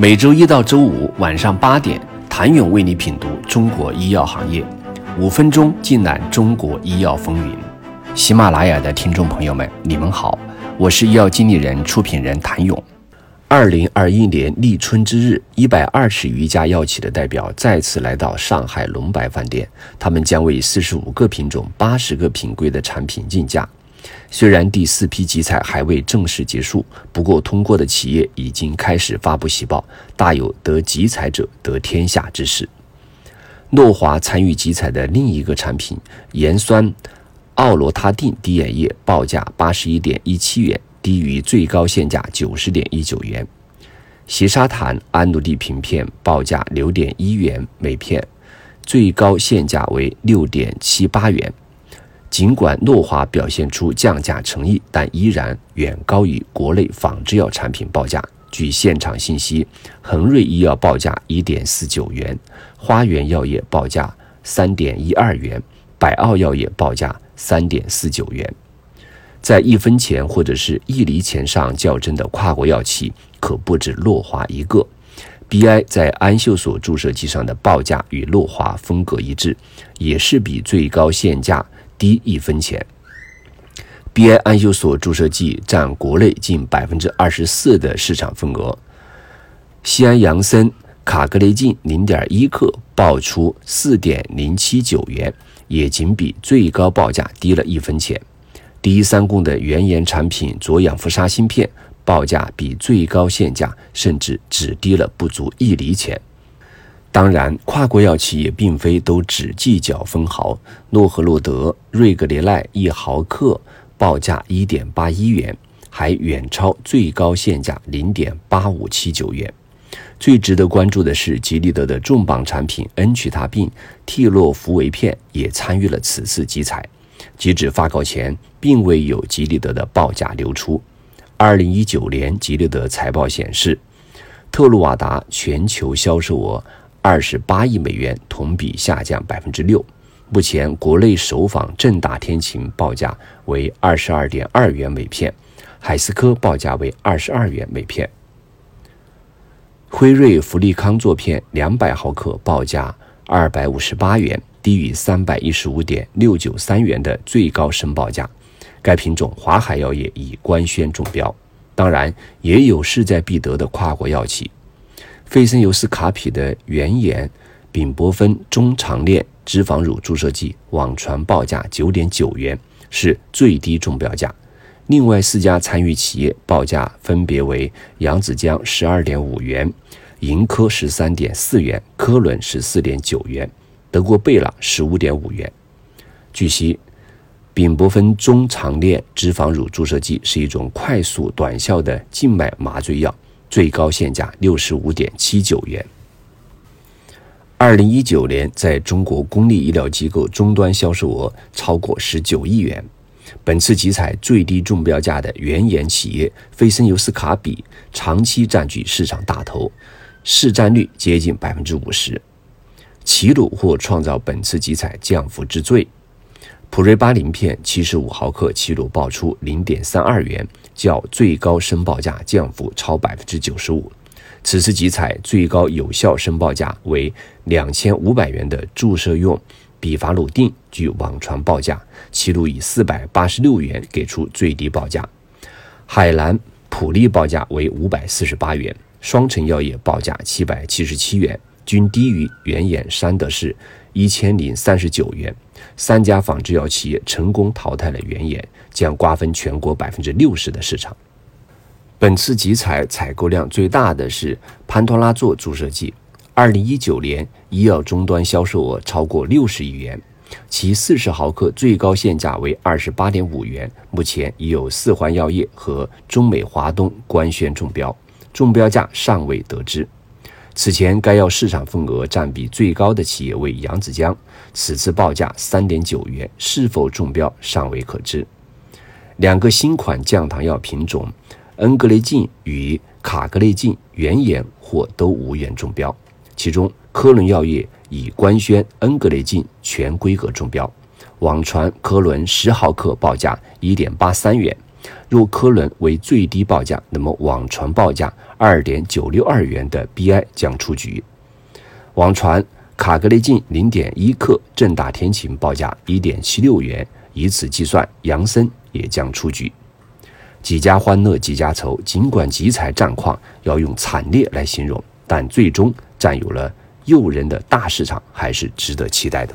每周一到周五晚上八点，谭勇为你品读中国医药行业，五分钟尽览中国医药风云。喜马拉雅的听众朋友们，你们好，我是医药经理人、出品人谭勇。二零二一年立春之日，一百二十余家药企的代表再次来到上海龙白饭店，他们将为四十五个品种、八十个品规的产品竞价。虽然第四批集采还未正式结束，不过通过的企业已经开始发布喜报，大有得集采者得天下之势。诺华参与集采的另一个产品盐酸奥罗他定滴眼液报价八十一点一七元，低于最高限价九十点一九元。斜沙坦安努地平片报价六点一元每片，最高限价为六点七八元。尽管诺华表现出降价诚意，但依然远高于国内仿制药产品报价。据现场信息，恒瑞医药报价一点四九元，花园药业报价三点一二元，百奥药业报价三点四九元。在一分钱或者是一厘钱上较真的跨国药企可不止诺华一个。BI 在安秀索注射剂上的报价与诺华风格一致，也是比最高限价。低一分钱。BI 安修索注射剂占国内近百分之二十四的市场份额。西安杨森卡格雷净零点一克报出四点零七九元，也仅比最高报价低了一分钱。第一三共的原研产品左氧氟沙芯片报价比最高限价甚至只低了不足一厘钱。当然，跨国药企也并非都只计较分毫。诺和诺德瑞格列奈一毫克报价一点八一元，还远超最高限价零点八五七九元。最值得关注的是，吉利德的重磅产品恩曲他病替洛福韦片也参与了此次集采。截止发稿前，并未有吉利德的报价流出。二零一九年吉利德财报显示，特鲁瓦达全球销售额。二十八亿美元，同比下降百分之六。目前国内首仿正大天晴报价为二十二点二元每片，海思科报价为二十二元每片。辉瑞福利康唑片两百毫克报价二百五十八元，低于三百一十五点六九三元的最高申报价。该品种华海药业已官宣中标。当然，也有势在必得的跨国药企。费森尤斯卡匹的原研丙泊酚中长链脂肪乳注射剂网传报价九点九元，是最低中标价。另外四家参与企业报价分别为扬子江十二点五元，盈科十三点四元，科伦十四点九元，德国贝朗十五点五元。据悉，丙泊酚中长链脂肪乳注射剂是一种快速短效的静脉麻醉药。最高限价六十五点七九元。二零一九年，在中国公立医疗机构终端销售额超过十九亿元。本次集采最低中标价的原研企业菲森尤斯卡比长期占据市场大头，市占率接近百分之五十。齐鲁或创造本次集采降幅之最。普瑞巴林片七十五毫克，齐鲁报出零点三二元，较最高申报价降幅超百分之九十五。此次集采最高有效申报价为两千五百元的注射用比法鲁定，据网传报价，齐鲁以四百八十六元给出最低报价。海南普利报价为五百四十八元，双城药业报价七百七十七元，均低于原研山德士一千零三十九元。三家仿制药企业成功淘汰了原研，将瓜分全国百分之六十的市场。本次集采采购量最大的是潘托拉唑注射剂，二零一九年医药终端销售额超过六十亿元，其四十毫克最高限价为二十八点五元，目前已有四环药业和中美华东官宣中标，中标价尚未得知。此前，该药市场份额占比最高的企业为扬子江，此次报价三点九元，是否中标尚未可知。两个新款降糖药品种恩格雷净与卡格雷净原研或都无缘中标，其中科伦药业已官宣恩格雷净全规格中标，网传科伦十毫克报价一点八三元，若科伦为最低报价，那么网传报价二点九六二元的 BI 将出局。网传卡格雷近零点一克正大天晴报价一点七六元，以此计算，杨森也将出局。几家欢乐几家愁，尽管集采战况要用惨烈来形容，但最终占有了诱人的大市场，还是值得期待的。